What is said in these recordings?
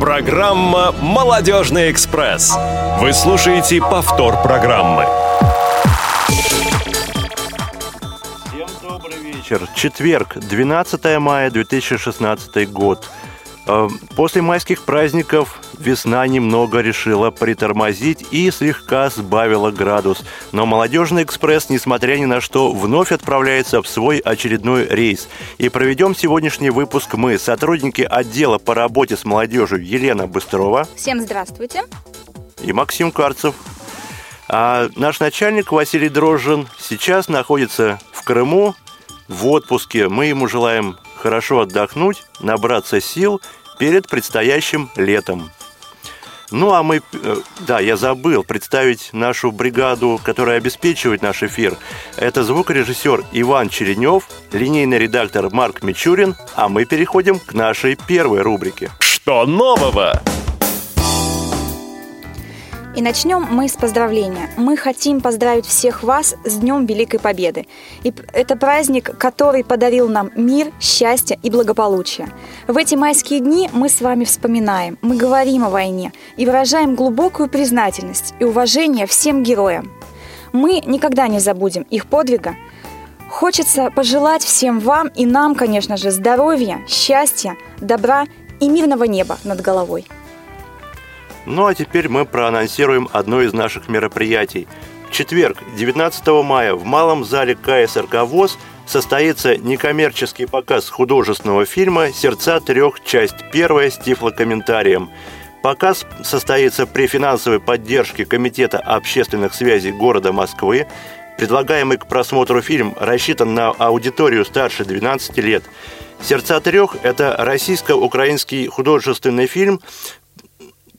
Программа «Молодежный экспресс». Вы слушаете повтор программы. Всем добрый вечер. Четверг, 12 мая 2016 год. Э, после майских праздников весна немного решила притормозить и слегка сбавила градус. Но «Молодежный экспресс», несмотря ни на что, вновь отправляется в свой очередной рейс. И проведем сегодняшний выпуск мы, сотрудники отдела по работе с молодежью Елена Быстрова. Всем здравствуйте. И Максим Карцев. А наш начальник Василий Дрожжин сейчас находится в Крыму в отпуске. Мы ему желаем хорошо отдохнуть, набраться сил перед предстоящим летом. Ну а мы, э, да, я забыл представить нашу бригаду, которая обеспечивает наш эфир. Это звукорежиссер Иван Черенев, линейный редактор Марк Мичурин, а мы переходим к нашей первой рубрике. Что нового? И начнем мы с поздравления. Мы хотим поздравить всех вас с Днем Великой Победы. И это праздник, который подарил нам мир, счастье и благополучие. В эти майские дни мы с вами вспоминаем, мы говорим о войне и выражаем глубокую признательность и уважение всем героям. Мы никогда не забудем их подвига. Хочется пожелать всем вам и нам, конечно же, здоровья, счастья, добра и мирного неба над головой. Ну а теперь мы проанонсируем одно из наших мероприятий. В четверг, 19 мая, в Малом зале КСРК ВОЗ состоится некоммерческий показ художественного фильма «Сердца трех. Часть первая» с тифлокомментарием. Показ состоится при финансовой поддержке Комитета общественных связей города Москвы. Предлагаемый к просмотру фильм рассчитан на аудиторию старше 12 лет. «Сердца трех» – это российско-украинский художественный фильм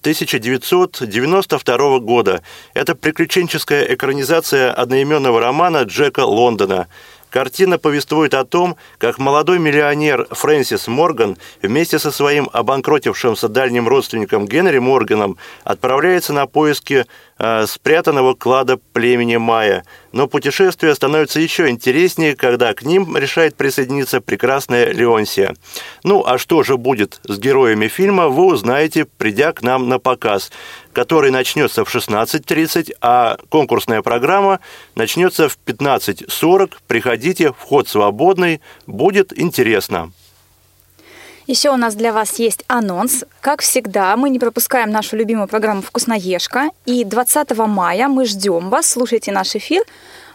1992 года. Это приключенческая экранизация одноименного романа Джека Лондона. Картина повествует о том, как молодой миллионер Фрэнсис Морган вместе со своим обанкротившимся дальним родственником Генри Морганом отправляется на поиски э, спрятанного клада племени Майя. Но путешествие становится еще интереснее, когда к ним решает присоединиться прекрасная Леонсия. Ну, а что же будет с героями фильма, вы узнаете, придя к нам на показ который начнется в 16.30, а конкурсная программа начнется в 15.40. Приходите, вход свободный, будет интересно. Еще у нас для вас есть анонс. Как всегда, мы не пропускаем нашу любимую программу «Вкусноежка». И 20 мая мы ждем вас, слушайте наш эфир.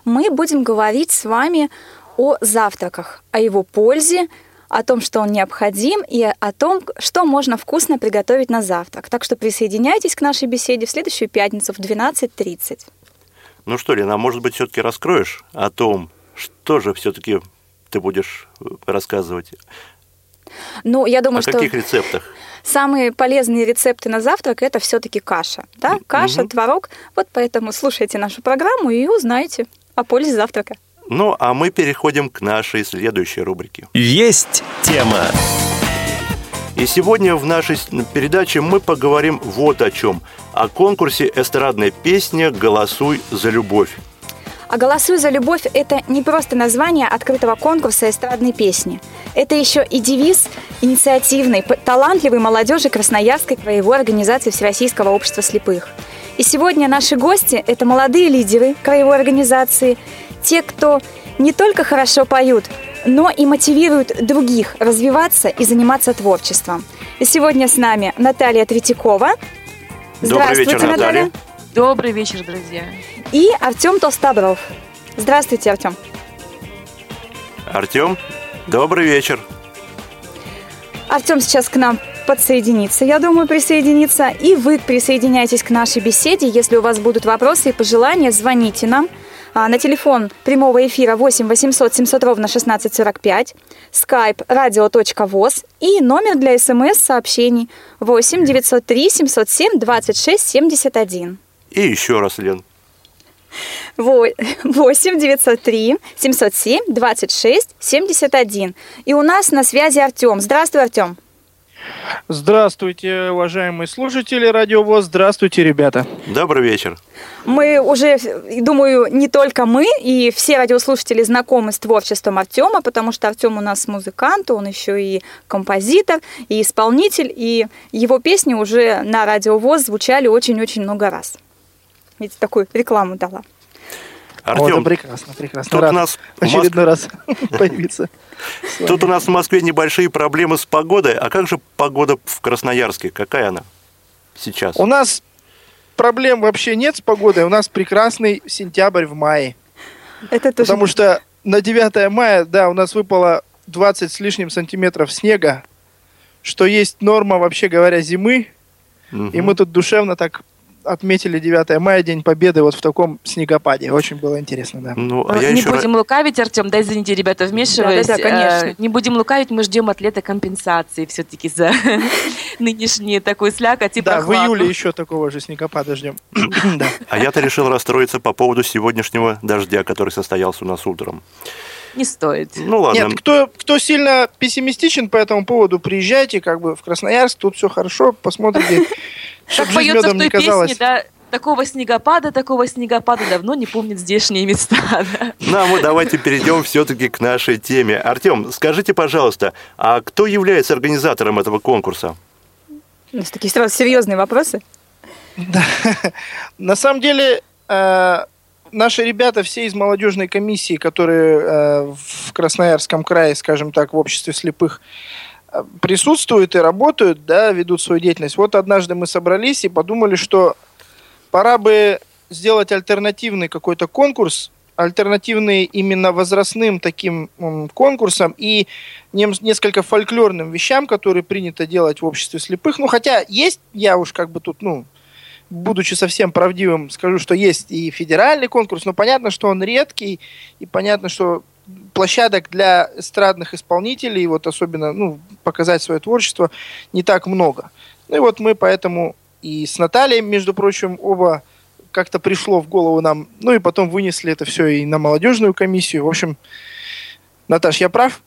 Мы будем говорить с вами о завтраках, о его пользе, о том, что он необходим, и о том, что можно вкусно приготовить на завтрак. Так что присоединяйтесь к нашей беседе в следующую пятницу в 12.30. Ну что, Лена, а может быть, все-таки раскроешь о том, что же все-таки ты будешь э, рассказывать? Ну, я думаю, о что... каких рецептах? Самые полезные рецепты на завтрак это все-таки каша. Да? Каша, угу. творог. Вот поэтому слушайте нашу программу и узнаете о пользе завтрака. Ну, а мы переходим к нашей следующей рубрике. Есть тема. И сегодня в нашей передаче мы поговорим вот о чем. О конкурсе эстрадной песни «Голосуй за любовь». А «Голосуй за любовь» – это не просто название открытого конкурса эстрадной песни. Это еще и девиз инициативной, талантливой молодежи Красноярской краевой организации Всероссийского общества слепых. И сегодня наши гости – это молодые лидеры краевой организации – те, кто не только хорошо поют, но и мотивируют других развиваться и заниматься творчеством. И сегодня с нами Наталья Третьякова. Здравствуйте, вечер, Наталья. Наталья. Добрый вечер, друзья. И Артем Толстобров. Здравствуйте, Артем. Артем, добрый вечер. Артем сейчас к нам подсоединится, я думаю, присоединиться. И вы присоединяйтесь к нашей беседе. Если у вас будут вопросы и пожелания, звоните нам – а, на телефон прямого эфира 8 800 700 ровно 1645, skype radio.voz и номер для смс-сообщений 8 903 707 26 71. И еще раз, Лен. 8 903 707 26 71. И у нас на связи Артем. Здравствуй, Артем. Здравствуйте, уважаемые слушатели Радио ВОЗ. Здравствуйте, ребята. Добрый вечер. Мы уже, думаю, не только мы, и все радиослушатели знакомы с творчеством Артема, потому что Артем у нас музыкант, он еще и композитор, и исполнитель, и его песни уже на Радио ВОЗ звучали очень-очень много раз. Ведь такую рекламу дала. Артем, О, да прекрасно, прекрасно. тут Рад у нас очередной раз появиться. Тут у нас в Москве небольшие проблемы с погодой. А как же погода в Красноярске? Какая она сейчас? У нас проблем вообще нет с погодой. У нас прекрасный сентябрь в мае. Это тоже... Потому что на 9 мая, да, у нас выпало 20 с лишним сантиметров снега, что есть норма, вообще говоря, зимы. Мгм. И мы тут душевно так отметили 9 мая, День Победы, вот в таком снегопаде. Очень было интересно, да. Ну, а Ну, я не еще... ра- будем лукавить, Артем, дай извините, ребята, вмешиваюсь. Да-да-да, конечно. Э, Не будем лукавить, мы ждем от лета компенсации все-таки за нынешний такой слякоть и Да, в июле еще такого же снегопада ждем. Да. А я-то решил расстроиться по поводу сегодняшнего дождя, который состоялся у нас утром. Не стоит. Ну ладно. Нет, кто, кто сильно пессимистичен по этому поводу, приезжайте как бы в Красноярск, тут все хорошо, посмотрите, Как поется в той песне, да, такого снегопада, такого снегопада давно не помнят здешние места. да. Ну, а мы давайте перейдем все-таки к нашей теме. Артем, скажите, пожалуйста, а кто является организатором этого конкурса? У нас такие сразу серьезные вопросы. На самом деле, э, наши ребята все из молодежной комиссии, которые э, в Красноярском крае, скажем так, в обществе слепых присутствуют и работают, да, ведут свою деятельность. Вот однажды мы собрались и подумали, что пора бы сделать альтернативный какой-то конкурс, альтернативный именно возрастным таким конкурсам и несколько фольклорным вещам, которые принято делать в обществе слепых. Ну, хотя есть, я уж как бы тут, ну, будучи совсем правдивым, скажу, что есть и федеральный конкурс, но понятно, что он редкий, и понятно, что площадок для эстрадных исполнителей, вот особенно, ну, показать свое творчество, не так много. Ну и вот мы поэтому и с Натальей, между прочим, оба как-то пришло в голову нам, ну и потом вынесли это все и на молодежную комиссию. В общем, Наташ, я прав?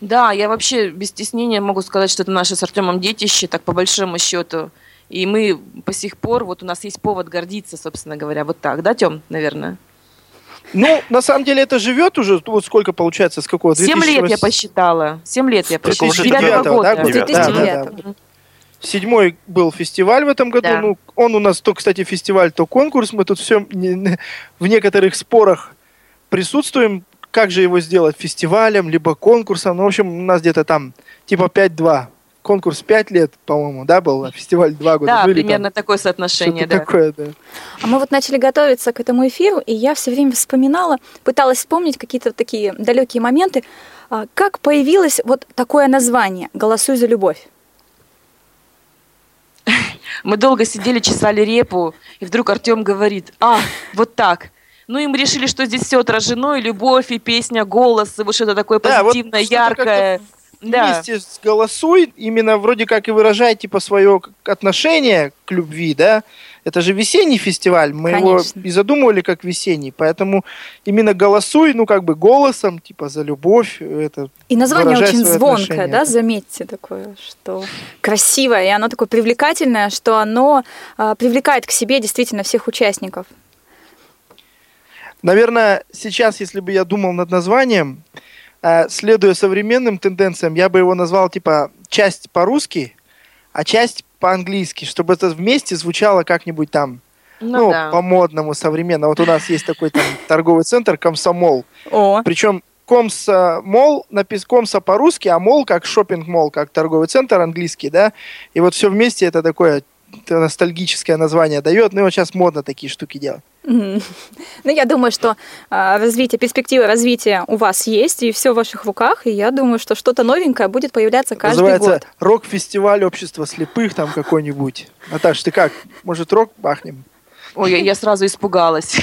Да, я вообще без стеснения могу сказать, что это наше с Артемом детище, так по большому счету. И мы по сих пор, вот у нас есть повод гордиться, собственно говоря, вот так, да, Тем, наверное? Ну, на самом деле это живет уже, вот сколько получается, с какого? Семь лет я 2008? посчитала. Семь лет я посчитала. же С девятого девятого, года. да, года? Девятого. Да, 2009. да, да. Седьмой был фестиваль в этом году. Да. Ну, он у нас то, кстати, фестиваль, то конкурс. Мы тут все в некоторых спорах присутствуем. Как же его сделать фестивалем, либо конкурсом? Ну, в общем, у нас где-то там типа 5-2. Конкурс 5 лет, по-моему, да, был, а фестиваль 2 года. Да, Ну, или примерно там такое соотношение, да. такое, да. А мы вот начали готовиться к этому эфиру, и я все время вспоминала, пыталась вспомнить какие-то такие далекие моменты, а, как появилось вот такое название «Голосуй за любовь». Мы долго сидели, чесали репу, и вдруг Артем говорит, а, вот так. Ну и мы решили, что здесь все отражено, и любовь, и песня, голос, и вот что-то такое Да, вот позитивное, что-то яркое. Да. Вместе с «Голосуй» именно вроде как и выражай типа свое отношение к любви, да? Это же весенний фестиваль, мы Конечно. его и задумывали как весенний, поэтому именно «Голосуй», ну как бы голосом, типа за любовь, это И название очень звонкое, отношения. да, заметьте такое, что красивое, и оно такое привлекательное, что оно а, привлекает к себе действительно всех участников. Наверное, сейчас, если бы я думал над названием, э, следуя современным тенденциям, я бы его назвал типа часть по-русски, а часть по-английски, чтобы это вместе звучало как-нибудь там, Ну, ну, да. по-модному, современно. Вот у нас есть такой там торговый центр Комсомол. О, Причем Комсомол, напис Комса по-русски, а мол как шопинг-мол, как торговый центр английский, да. И вот все вместе это такое ностальгическое название дает. Ну и вот сейчас модно такие штуки делать. Ну, я думаю, что а, развитие, перспектива развития у вас есть, и все в ваших руках, и я думаю, что что-то новенькое будет появляться каждый Называется год. рок-фестиваль общества слепых там какой-нибудь. Наташ, ты как? Может, рок бахнем? Ой, я, я сразу испугалась.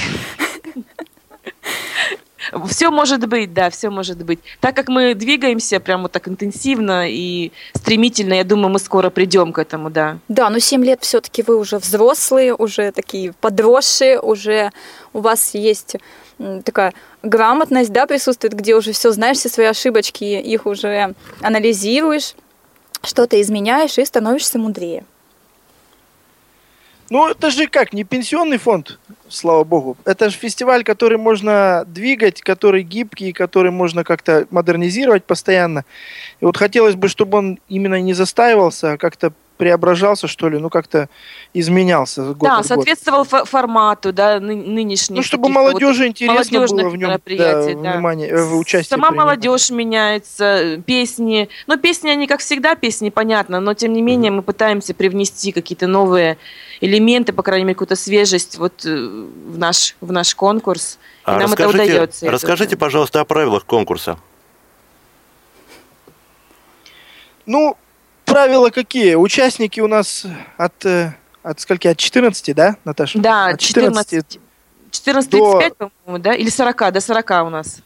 Все может быть, да, все может быть. Так как мы двигаемся прямо так интенсивно и стремительно, я думаю, мы скоро придем к этому, да. Да, но 7 лет все-таки вы уже взрослые, уже такие подросшие, уже у вас есть такая грамотность, да, присутствует, где уже все знаешь, все свои ошибочки, их уже анализируешь. что-то изменяешь и становишься мудрее. Ну, это же как, не пенсионный фонд, слава богу. Это же фестиваль, который можно двигать, который гибкий, который можно как-то модернизировать постоянно. И вот хотелось бы, чтобы он именно не застаивался, а как-то преображался, что ли, ну как-то изменялся год Да, от соответствовал фо- формату, да, ны- нынешних. Ну, чтобы каких-то вот молодежи интересно было в нем да, да. внимание, э, в участие Сама принимать. молодежь меняется, песни. Ну, песни, они, как всегда, песни, понятно, но, тем не менее, мы пытаемся привнести какие-то новые элементы, по крайней мере, какую-то свежесть вот э, в наш, в наш конкурс. И А нам это расскажите, удается. это расскажите, очень. пожалуйста, о правилах конкурса. Ну, правила какие? Участники у нас от, э, от скольки? От 14, да, Наташа? Да, От 14, 14 до- 35, по-моему, да? Или 40, до 40 у нас.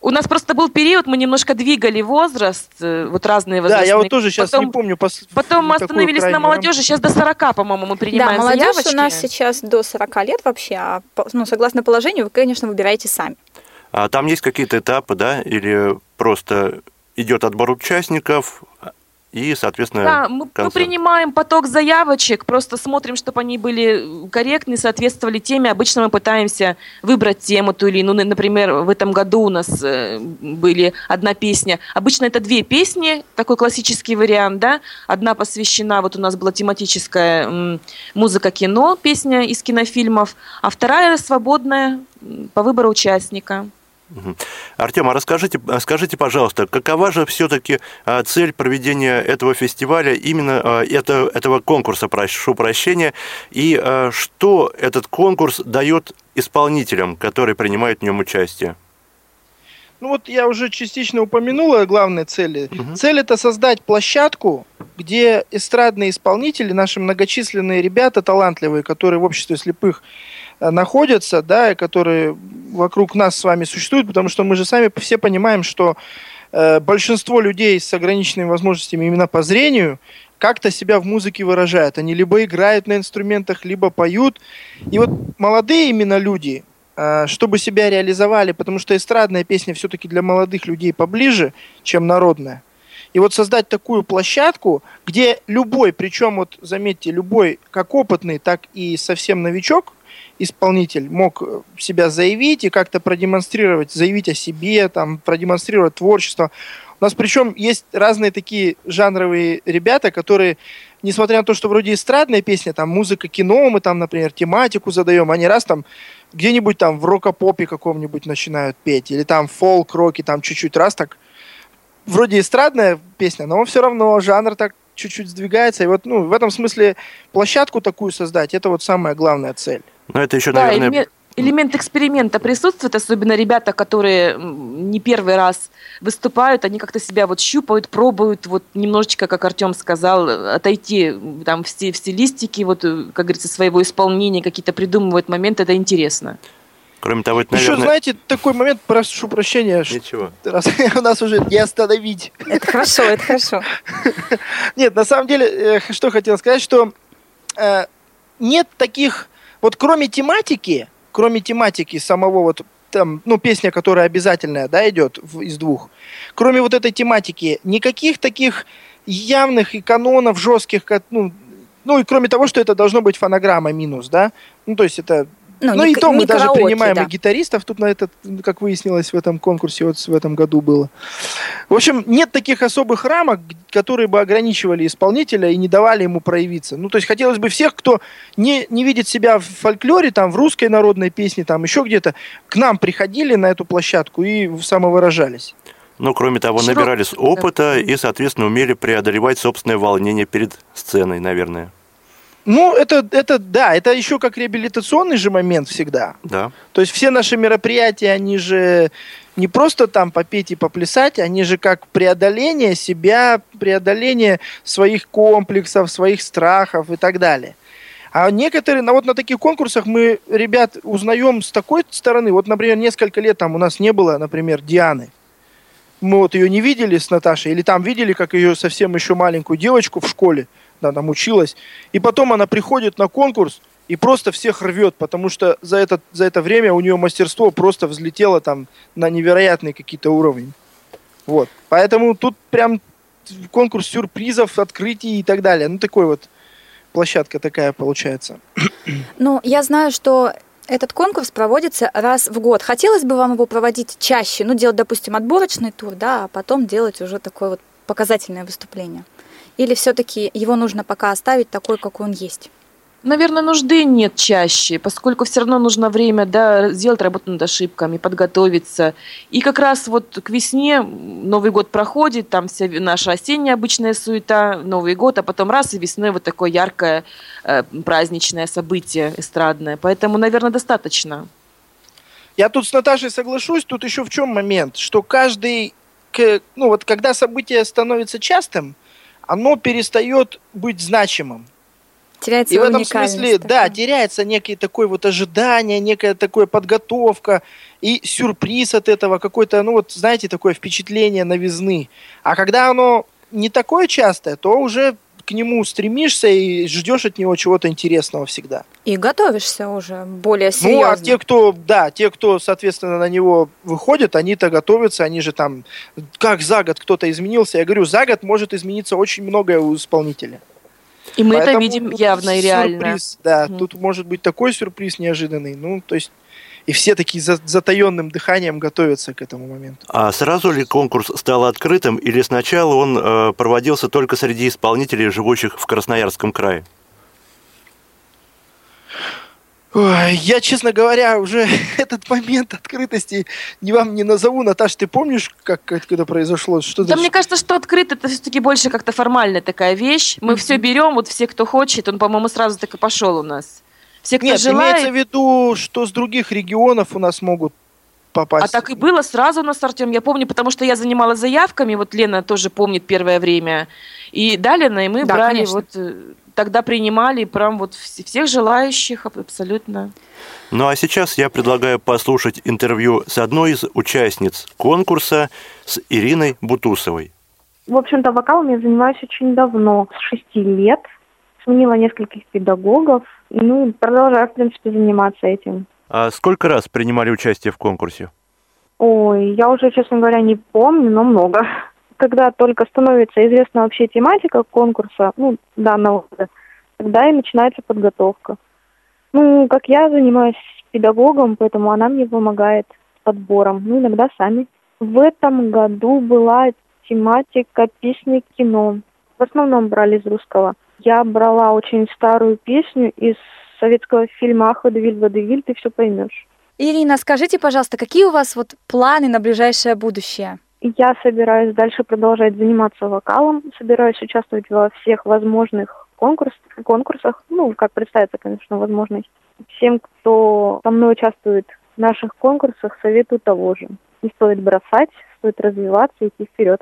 У нас просто был период, мы немножко двигали возраст, э, вот разные Да, возрастные. я вот тоже сейчас Потом- не помню. пос- Потом мы остановились на молодежи, сейчас до 40, по-моему, мы Да, принимаем молодежь заявочки. у нас сейчас до 40 лет вообще, а ну, согласно положению, вы, конечно, выбираете сами. А там есть какие-то этапы, да, или просто идет отбор участников и, соответственно, Да, мы, мы принимаем поток заявочек, просто смотрим, чтобы они были корректны, соответствовали теме. Обычно мы пытаемся выбрать тему ту или иную. Ну, Например, в этом году у нас э, были одна песня. Обычно это две песни, такой классический вариант, да. Одна посвящена, вот у нас была тематическая м, музыка-кино, песня из кинофильмов, а вторая свободная по выбору участника. Артем, а расскажите, а скажите, пожалуйста, какова же все-таки цель проведения этого фестиваля, именно а, это, этого конкурса, прошу прощения, и а, что этот конкурс дает исполнителям, которые принимают в нем участие? Ну вот я уже частично упомянула главные цели. Цель это создать площадку, где эстрадные исполнители, наши многочисленные ребята талантливые, которые в обществе слепых э, находятся, да, и которые вокруг нас с вами существуют, потому что мы же сами все понимаем, что э, большинство людей с ограниченными возможностями именно по зрению как-то себя в музыке выражают. Они либо играют на инструментах, либо поют. И вот молодые именно люди, чтобы себя реализовали, потому что эстрадная песня все-таки для молодых людей поближе, чем народная. И вот создать такую площадку, где любой, причем вот заметьте, любой, как опытный, так и совсем новичок, исполнитель мог э, себя заявить и как-то продемонстрировать, заявить о себе, там, продемонстрировать творчество. У нас причем есть разные такие жанровые ребята, которые, несмотря на то, что вроде эстрадная песня, там музыка, кино, мы там, например, тематику задаем, они раз там где-нибудь там в рок-попе каком-нибудь начинают петь, или там фолк-роки, там чуть-чуть раз так вроде эстрадная песня, но все равно жанр так чуть-чуть сдвигается. И вот ну, в этом смысле площадку такую создать, это вот самая главная цель. Ну, это еще, Да, наверное... элемент, элемент эксперимента присутствует, особенно ребята, которые не первый раз выступают, они как-то себя вот щупают, пробуют, вот немножечко, как Артем сказал, отойти там в, сти- в стилистике, вот, э, как говорится, своего исполнения, какие-то придумывают моменты, это интересно. Кроме того, это, Еще, наверное... знаете, такой момент, прошу прощения, Ничего. раз у нас уже не остановить. Это хорошо, это хорошо. Нет, на самом деле, э, что хотел сказать, что э, нет таких, вот кроме тематики, кроме тематики самого вот там, ну, песня, которая обязательная, да, идет в- из двух, кроме вот этой тематики, никаких таких явных и канонов жестких, ну, ну, и кроме того, что это должно быть фонограмма минус, да, ну, то есть это ну, не и то мы даже караоке, принимаем да. и гитаристов. Тут на этот, как выяснилось в этом конкурсе, вот в этом году было. В общем, нет таких особых рамок, которые бы ограничивали исполнителя и не давали ему проявиться. Ну, то есть хотелось бы всех, кто не, не видит себя в фольклоре, там, в русской народной песне, там, еще где-то, к нам приходили на эту площадку и самовыражались. Ну, кроме того, Широк- набирались опыта и, соответственно, умели преодолевать собственное волнение перед сценой, наверное. Ну, это, это, да, это еще как реабилитационный же момент всегда. Да. То есть все наши мероприятия, они же не просто там попеть и поплясать, они же как преодоление себя, преодоление своих комплексов, своих страхов и так далее. А некоторые, на вот на таких конкурсах мы ребят узнаем с такой стороны. Вот, например, несколько лет там у нас не было, например, Дианы. Мы вот ее не видели с Наташей, или там видели, как ее совсем еще маленькую девочку в школе, да, там училась. И потом она приходит на конкурс и просто всех рвет, потому что за это, за это время у нее мастерство просто взлетело там на невероятные какие-то уровни. Вот. Поэтому тут прям конкурс сюрпризов, открытий и так далее. Ну, такой вот площадка такая получается. Ну, я знаю, что этот конкурс проводится раз в год. Хотелось бы вам его проводить чаще, ну, делать, допустим, отборочный тур, да, а потом делать уже такое вот показательное выступление? Или все-таки его нужно пока оставить такой, какой он есть? Наверное, нужды нет чаще, поскольку все равно нужно время да, сделать работу над ошибками, подготовиться. И как раз вот к весне Новый год проходит, там вся наша осенняя обычная суета, Новый год, а потом раз и весной вот такое яркое э, праздничное событие эстрадное. Поэтому, наверное, достаточно. Я тут с Наташей соглашусь, тут еще в чем момент, что каждый, ну вот когда событие становится частым, оно перестает быть значимым. Теряется и в этом смысле, такая. да, теряется некое такое вот ожидание, некая такая подготовка и сюрприз от этого, какой-то, ну вот, знаете, такое впечатление новизны. А когда оно не такое частое, то уже к нему стремишься и ждешь от него чего-то интересного всегда. И готовишься уже более серьезно. Ну, а те, кто, да, те, кто, соответственно, на него выходят, они-то готовятся, они же там, как за год кто-то изменился. Я говорю, за год может измениться очень многое у исполнителя. И мы Поэтому это видим явно и реально. Сюрприз, да, угу. тут может быть такой сюрприз неожиданный. Ну, то есть и все такие за, затаенным дыханием готовятся к этому моменту. А сразу ли конкурс стал открытым, или сначала он э, проводился только среди исполнителей, живущих в Красноярском крае? Ой, я, честно говоря, уже этот момент открытости не вам не назову. Наташ, ты помнишь, как это произошло? Что да, мне кажется, что открыт это все-таки больше как-то формальная такая вещь. Мы mm-hmm. все берем, вот все, кто хочет, он, по-моему, сразу так и пошел у нас. Все, кто Нет, желает... имеется в виду, что с других регионов у нас могут попасть. А так и было сразу у нас, Артем. Я помню, потому что я занималась заявками, вот Лена тоже помнит первое время. И дали на и мы да, брали конечно. вот э, тогда принимали прям вот всех желающих абсолютно. Ну а сейчас я предлагаю послушать интервью с одной из участниц конкурса с Ириной Бутусовой. В общем-то, вокалом я занимаюсь очень давно, с шести лет. Сменила нескольких педагогов, ну, продолжаю, в принципе, заниматься этим. А сколько раз принимали участие в конкурсе? Ой, я уже, честно говоря, не помню, но много когда только становится известна вообще тематика конкурса, ну, данного года, тогда и начинается подготовка. Ну, как я занимаюсь педагогом, поэтому она мне помогает с подбором, ну, иногда сами. В этом году была тематика песни кино. В основном брали из русского. Я брала очень старую песню из советского фильма «Ах, Водевиль, Водевиль, ты все поймешь». Ирина, скажите, пожалуйста, какие у вас вот планы на ближайшее будущее? Я собираюсь дальше продолжать заниматься вокалом, собираюсь участвовать во всех возможных конкурс, конкурсах, ну, как представится, конечно, возможность. Всем, кто со мной участвует в наших конкурсах, советую того же. Не стоит бросать, стоит развиваться и идти вперед.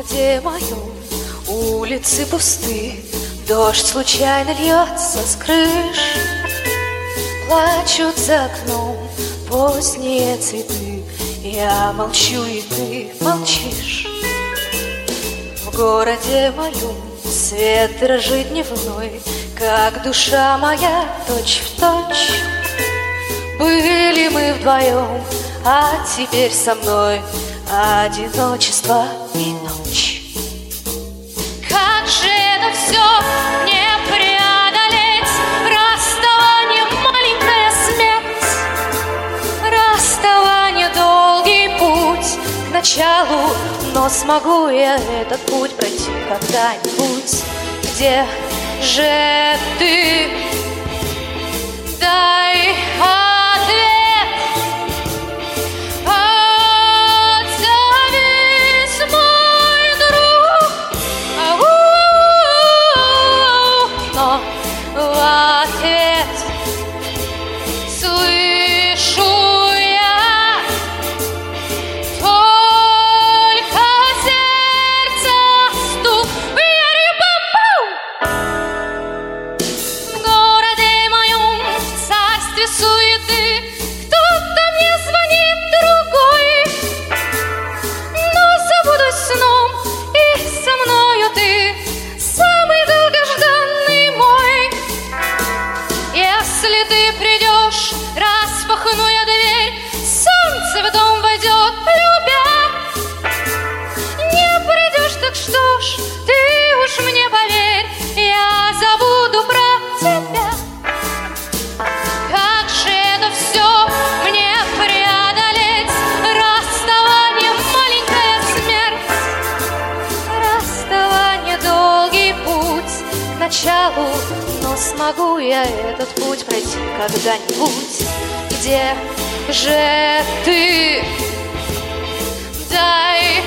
Городе моем улицы пусты, Дождь случайно льется с крыш, Плачут за окном поздние цветы, Я молчу, и ты молчишь. В городе моем свет дрожит дневной, Как душа моя точь в точь. Были мы вдвоем, а теперь со мной одиночество и ночь. Как же это все не преодолеть, расставание маленькая смерть, расставание долгий путь к началу, но смогу я этот путь пройти когда-нибудь, где же ты? Дай дьяву Но смогу я этот путь пройти когда-нибудь Где же ты? Дай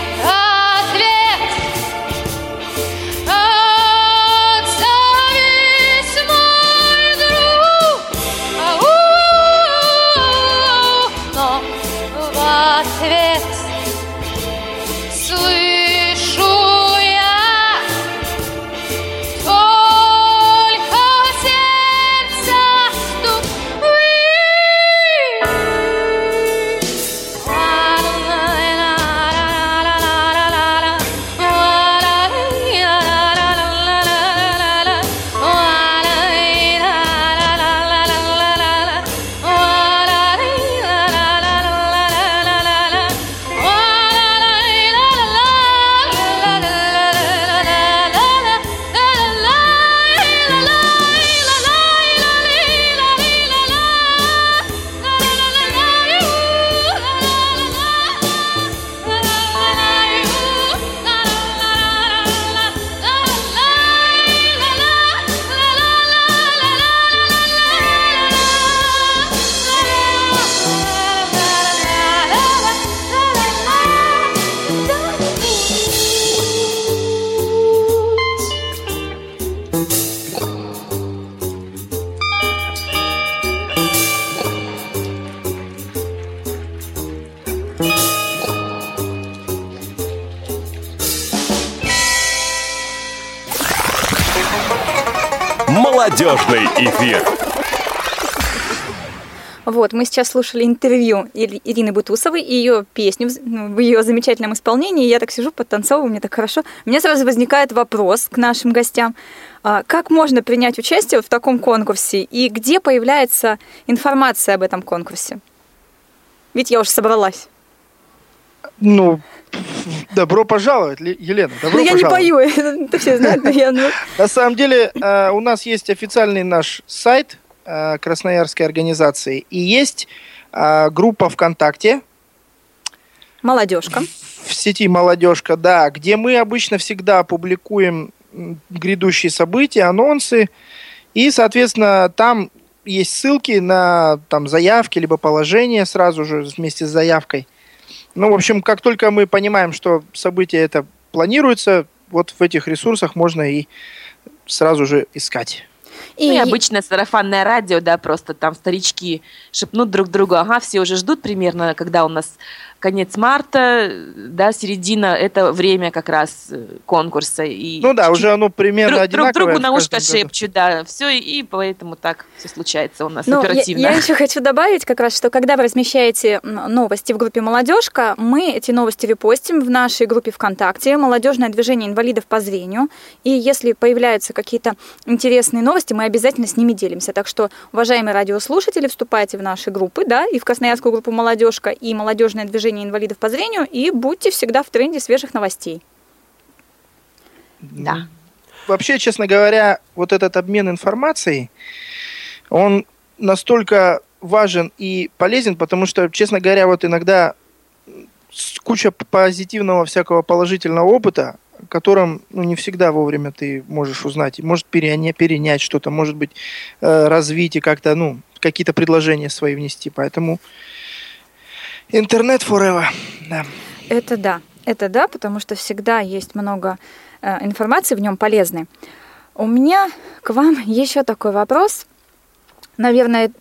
Молодежный эфир. Вот, мы сейчас слушали интервью Ир- Ирины Бутусовой и ее песню в- ну, в ее замечательном исполнении. Я так сижу, подтанцовываю, мне так хорошо. У меня сразу возникает вопрос к нашим гостям. А, Как можно принять участие в таком конкурсе и где появляется информация об этом конкурсе? Ведь я уже собралась. Ну, добро пожаловать, Ле- Елена. Добро Но я не пожаловать. пою, это все знают, но я... ну, На самом деле, э, у нас есть официальный наш сайт э, Красноярской организации и есть э, группа ВКонтакте Молодежка. в сети «Молодежка», да, где мы обычно всегда публикуем грядущие события, анонсы, и, соответственно, там есть ссылки на там, заявки, либо положения сразу же вместе с заявкой. Ну, в общем, как только мы понимаем, что событие это планируется, вот в этих ресурсах можно и сразу же искать. И, Ну и обычное сарафанное радио, да, просто там старички шепнут друг другу, ага, все уже ждут примерно, когда у нас конец марта, да, середина, это время как раз э, конкурса. И Ну да, уже оно примерно друг, друг одинаковое. другу в на ушко шепчут, да, все, и поэтому так все случается у нас Ну, я, оперативно. я еще хочу добавить как раз, что когда вы размещаете новости в группе «Молодежка», мы эти новости репостим в нашей группе ВКонтакте «Молодежное движение инвалидов по зрению». И если появляются какие-то интересные новости, мы обязательно с ними делимся. Так что, уважаемые радиослушатели, вступайте в наши группы, да, и в Красноярскую группу «Молодежка», и «Молодежное движение инвалидов по зрению», и будьте всегда в тренде свежих новостей. Да. Вообще, честно говоря, вот этот обмен информацией, он настолько важен и полезен, потому что, честно говоря, вот иногда куча позитивного всякого положительного опыта, о котором ну, не всегда вовремя ты можешь узнать. Может переня- перенять что-то, может быть, э, развить и как-то, ну, какие-то предложения свои внести. Поэтому интернет forever. Да. Это да, это да, потому что всегда есть много э, информации в нем полезной. У меня к вам еще такой вопрос. Наверное,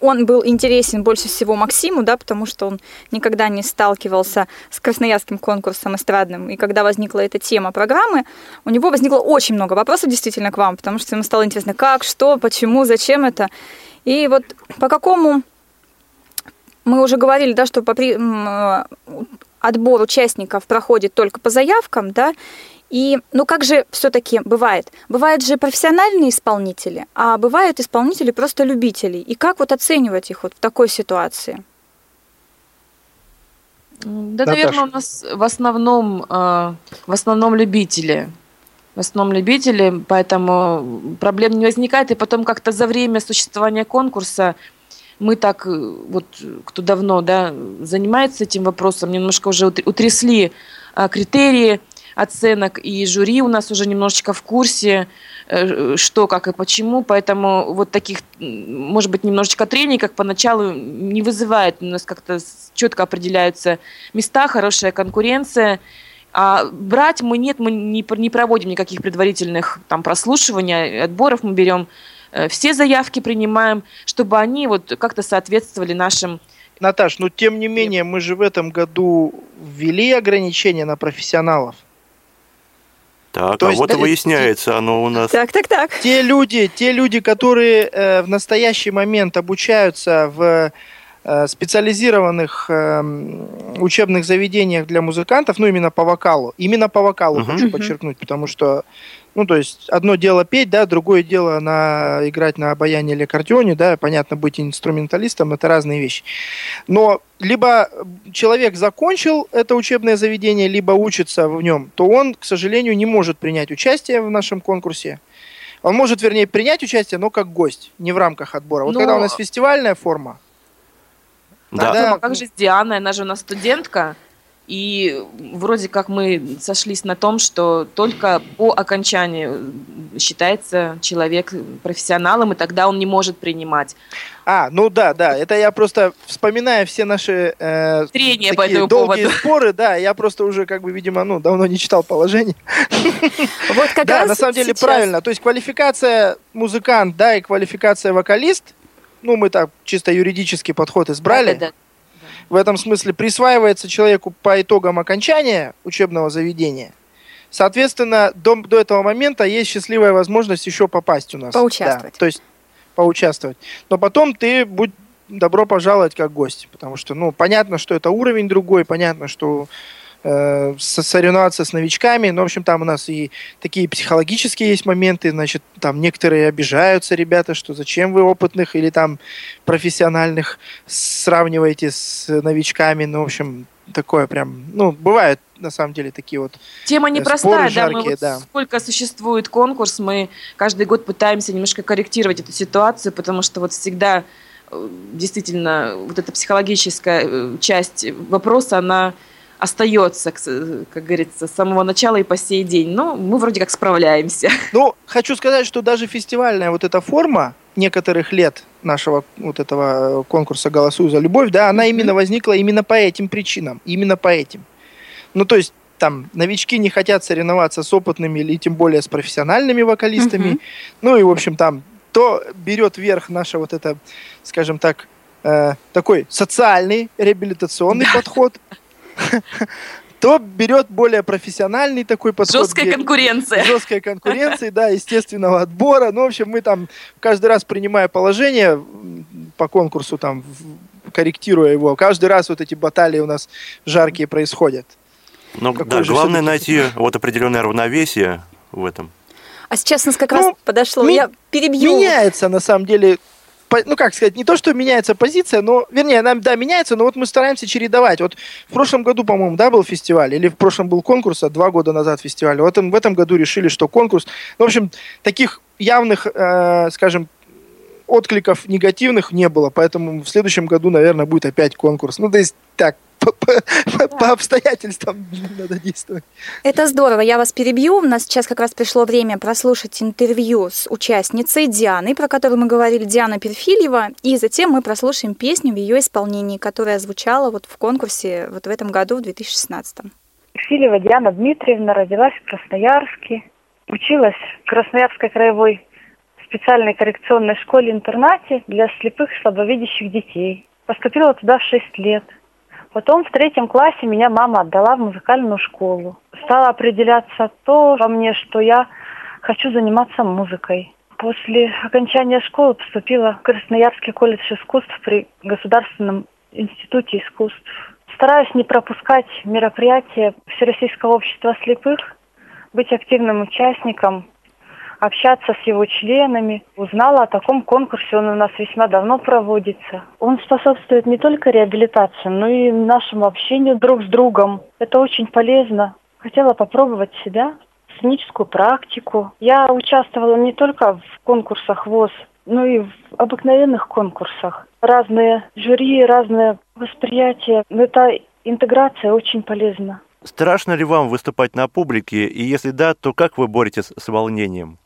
он был интересен больше всего Максиму, да, потому что он никогда не сталкивался с красноярским конкурсом эстрадным. И когда возникла эта тема программы, у него возникло очень много вопросов действительно к вам, потому что ему стало интересно, как, что, почему, зачем это. И вот по какому мы уже говорили, да, что по при- э, отбор участников проходит только по заявкам, да, и, ну как же все-таки бывает? Бывают же профессиональные исполнители, а бывают исполнители просто любителей. И как вот оценивать их вот в такой ситуации? Да, Наташа. наверное, у нас в основном, э, в основном любители. В основном любители, поэтому проблем не возникает. И потом как-то за время существования конкурса мы так, э, вот кто давно да, занимается этим вопросом, немножко уже утр- утрясли э, критерии, оценок, и жюри у нас уже немножечко в курсе, э, что, как и почему, поэтому вот таких, может быть, немножечко трений, как поначалу, не вызывает. У нас как-то четко определяются места, хорошая конкуренция. А брать мы нет, мы не, не проводим никаких предварительных там прослушиваний, отборов, мы берем все заявки, принимаем, чтобы они вот как-то соответствовали нашим Наташ, ну тем не менее, мы же в этом году ввели ограничения на профессионалов. Так, То а есть, вот и выясняется оно у нас. Так, так, так. Те люди, те люди, которые э, в настоящий момент обучаются в э, специализированных э, учебных заведениях для музыкантов, ну именно по вокалу, именно по вокалу uh-huh. хочу подчеркнуть, потому что ну, то есть, одно дело петь, да, другое дело на, играть на обаянии или аккордеоне, да, понятно, быть инструменталистом, это разные вещи. Но либо человек закончил это учебное заведение, либо учится в нем, то он, к сожалению, не может принять участие в нашем конкурсе. Он может, вернее, принять участие, но как гость, не в рамках отбора. Вот но... когда у нас фестивальная форма, да. Тогда... А как же с Дианой? Она же у нас студентка. И вроде как мы сошлись на том, что только по окончании считается человек профессионалом, и тогда он не может принимать. А, ну да, да, это я просто вспоминаю все наши э, Трения по этому долгие поводу. споры, да, я просто уже как бы, видимо, ну, давно не читал положение. Вот как да, на самом деле правильно, то есть квалификация музыкант, да, и квалификация вокалист, ну, мы так чисто юридический подход избрали. Да, да, в этом смысле присваивается человеку по итогам окончания учебного заведения. Соответственно, до, до этого момента есть счастливая возможность еще попасть у нас. Поучаствовать. Да, то есть поучаствовать. Но потом ты будь добро пожаловать как гость, потому что, ну, понятно, что это уровень другой, понятно, что э, соревноваться с новичками. Ну, в общем, там у нас и такие психологические есть моменты, значит, там некоторые обижаются ребята, что зачем вы опытных или там профессиональных сравниваете с новичками. Ну, в общем, такое прям, ну, бывают на самом деле такие вот Тема э, непростая, да, жаркие, мы вот да. сколько существует конкурс, мы каждый год пытаемся немножко корректировать эту ситуацию, потому что вот всегда э, действительно вот эта психологическая э, часть вопроса, она остается, как говорится, с самого начала и по сей день. Но мы вроде как справляемся. Ну, хочу сказать, что даже фестивальная вот эта форма некоторых лет нашего вот этого конкурса «Голосуй за любовь», да, она именно возникла именно по этим причинам, именно по этим. Ну, то есть там новички не хотят соревноваться с опытными или тем более с профессиональными вокалистами. Mm-hmm. Ну и, в общем, там то берет вверх наша вот это, скажем так, э, такой социальный реабилитационный подход, то берет более профессиональный такой подход. Жесткая конкуренция. Жесткая конкуренция, да, естественного отбора. Ну, в общем, мы там каждый раз, принимая положение по конкурсу, там, корректируя его, каждый раз вот эти баталии у нас жаркие происходят. Ну, да, главное найти вот определенное равновесие в этом. А сейчас нас как ну, раз подошло, ми- я перебью. Меняется, на самом деле, ну как сказать, не то, что меняется позиция, но, вернее, она, да, меняется, но вот мы стараемся чередовать. Вот в прошлом году, по-моему, да, был фестиваль, или в прошлом был конкурс, а два года назад фестиваль. Вот в этом году решили, что конкурс. Ну, в общем, таких явных, э, скажем, откликов негативных не было, поэтому в следующем году, наверное, будет опять конкурс. Ну, то есть так, по, по, да. по обстоятельствам надо действовать. Это здорово. Я вас перебью. У нас сейчас как раз пришло время прослушать интервью с участницей Дианой, про которую мы говорили, Диана Перфильева, и затем мы прослушаем песню в ее исполнении, которая звучала вот в конкурсе вот в этом году, в 2016. Перфильева Диана Дмитриевна родилась в Красноярске, училась в Красноярской краевой специальной коррекционной школе-интернате для слепых и слабовидящих детей. Поступила туда в 6 лет – Потом в третьем классе меня мама отдала в музыкальную школу. Стало определяться то во мне, что я хочу заниматься музыкой. После окончания школы поступила в Красноярский колледж искусств при Государственном институте искусств. Стараюсь не пропускать мероприятия Всероссийского общества слепых, быть активным участником, общаться с его членами. Узнала о таком конкурсе, он у нас весьма давно проводится. Он способствует не только реабилитации, но и нашему общению друг с другом. Это очень полезно. Хотела попробовать себя, сценическую практику. Я участвовала не только в конкурсах ВОЗ, но и в обыкновенных конкурсах. Разные жюри, разные восприятия. Эта интеграция очень полезна. Страшно ли вам выступать на публике, и если да, то как вы боретесь с волнением?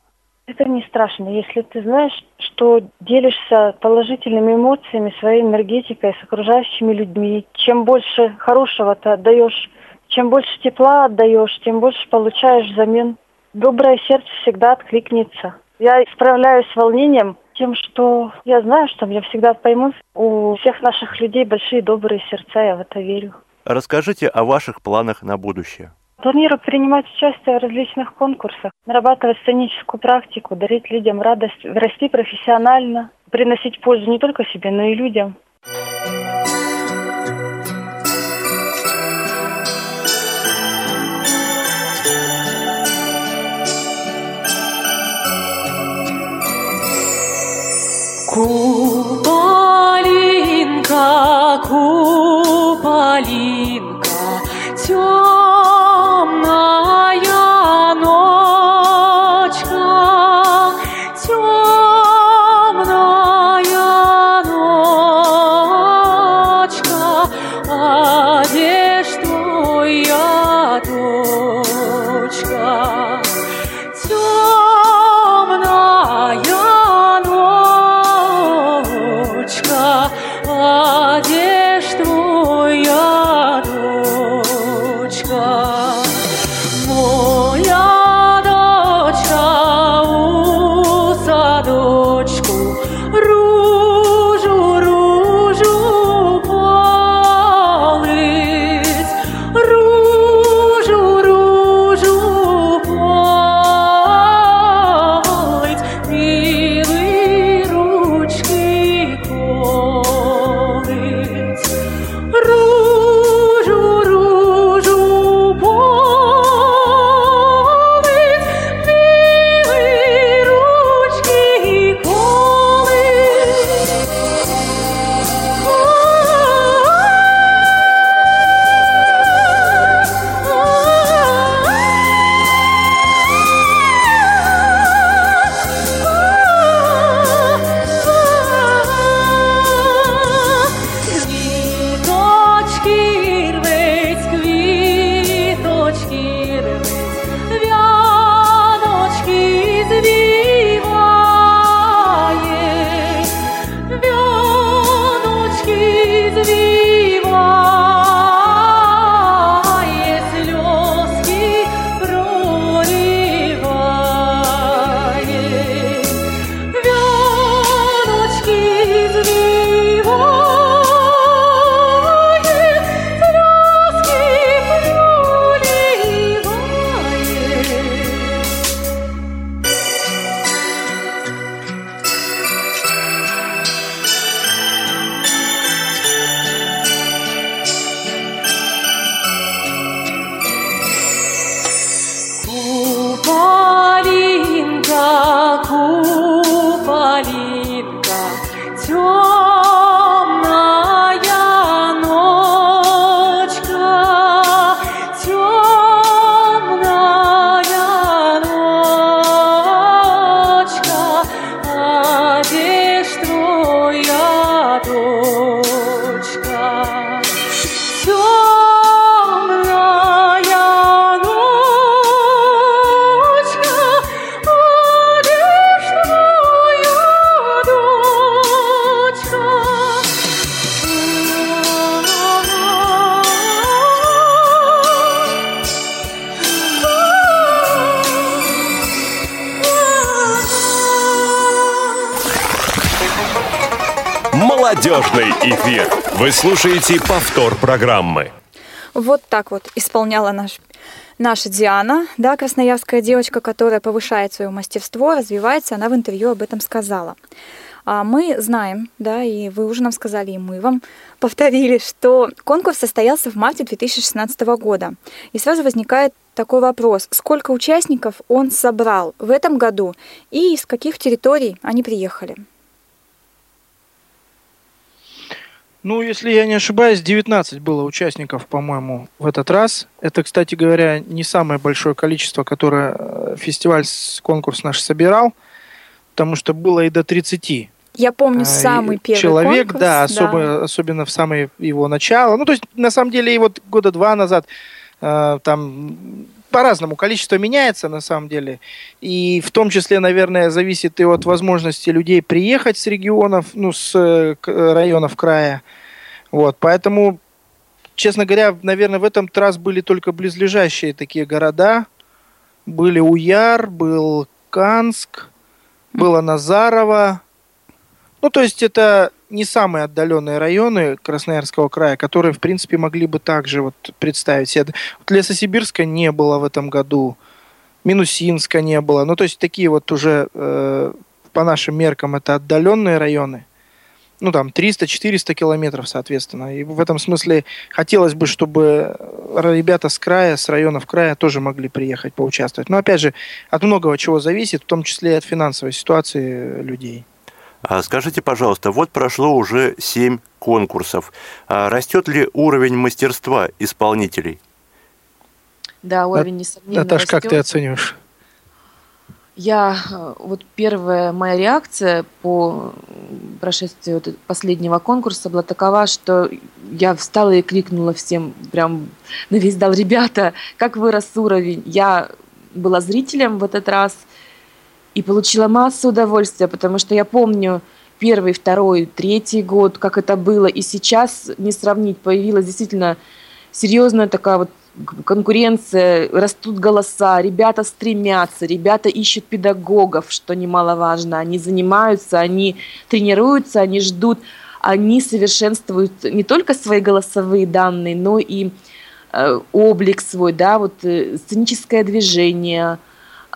Это не страшно, если ты знаешь, что делишься положительными эмоциями, своей энергетикой с окружающими людьми. Чем больше хорошего ты отдаешь, чем больше тепла отдаешь, тем больше получаешь взамен. Доброе сердце всегда откликнется. Я справляюсь с волнением тем, что я знаю, что меня всегда поймут. У всех наших людей большие добрые сердца, я в это верю. Расскажите о ваших планах на будущее. Планирую принимать участие в различных конкурсах, нарабатывать сценическую практику, дарить людям радость, расти профессионально, приносить пользу не только себе, но и людям. Куполинка, куполинка, эфир. Вы слушаете повтор программы. Вот так вот исполняла наш, наша Диана, да, красноярская девочка, которая повышает свое мастерство, развивается, она в интервью об этом сказала. А мы знаем, да, и вы уже нам сказали, и мы вам повторили, что конкурс состоялся в марте 2016 года. И сразу возникает такой вопрос, сколько участников он собрал в этом году и из каких территорий они приехали? Ну, если я не ошибаюсь, 19 было участников, по-моему, в этот раз. Это, кстати говоря, не самое большое количество, которое э, фестиваль, конкурс наш собирал, потому что было и до 30. Я помню А, самый и первый человек, конкурс, да, особо, особенно в самое его начало. Ну, то есть, на самом деле, и вот года два назад Э, там по-разному количество меняется на самом деле. И в том числе, наверное, зависит и от возможности людей приехать с регионов, ну, с э, районов края. Вот, поэтому, честно говоря, наверное, в этом раз были только близлежащие такие города. Были Уяр, был Канск, было Назарово. Ну, то есть это не самые отдаленные районы Красноярского края, которые, в принципе, могли бы также вот представить себе. Вот Лесосибирска не было в этом году, Минусинска не было. Ну, то есть такие вот уже э, по нашим меркам это отдаленные районы. Ну, там 300-400 километров, соответственно. И в этом смысле хотелось бы, чтобы ребята с края, с районов края тоже могли приехать поучаствовать. Но, опять же, от многого чего зависит, в том числе и от финансовой ситуации людей. А скажите, пожалуйста, вот прошло уже семь конкурсов. А растет ли уровень мастерства исполнителей? Да, уровень, несомненно, Наташ, растет. как ты оцениваешь? Я, э, вот первая моя реакция по прошествию вот последнего конкурса была такова, что я встала и крикнула всем прям на весь дал, ребята, как вырос уровень. Я была зрителем в этот раз – и получила массу удовольствия, потому что я помню первый, второй, третий год, как это было, и сейчас не сравнить, появилась действительно серьезная такая вот конкуренция, растут голоса, ребята стремятся, ребята ищут педагогов, что немаловажно, они занимаются, они тренируются, они ждут, они совершенствуют не только свои голосовые данные, но и э, облик свой, да, вот э, сценическое движение,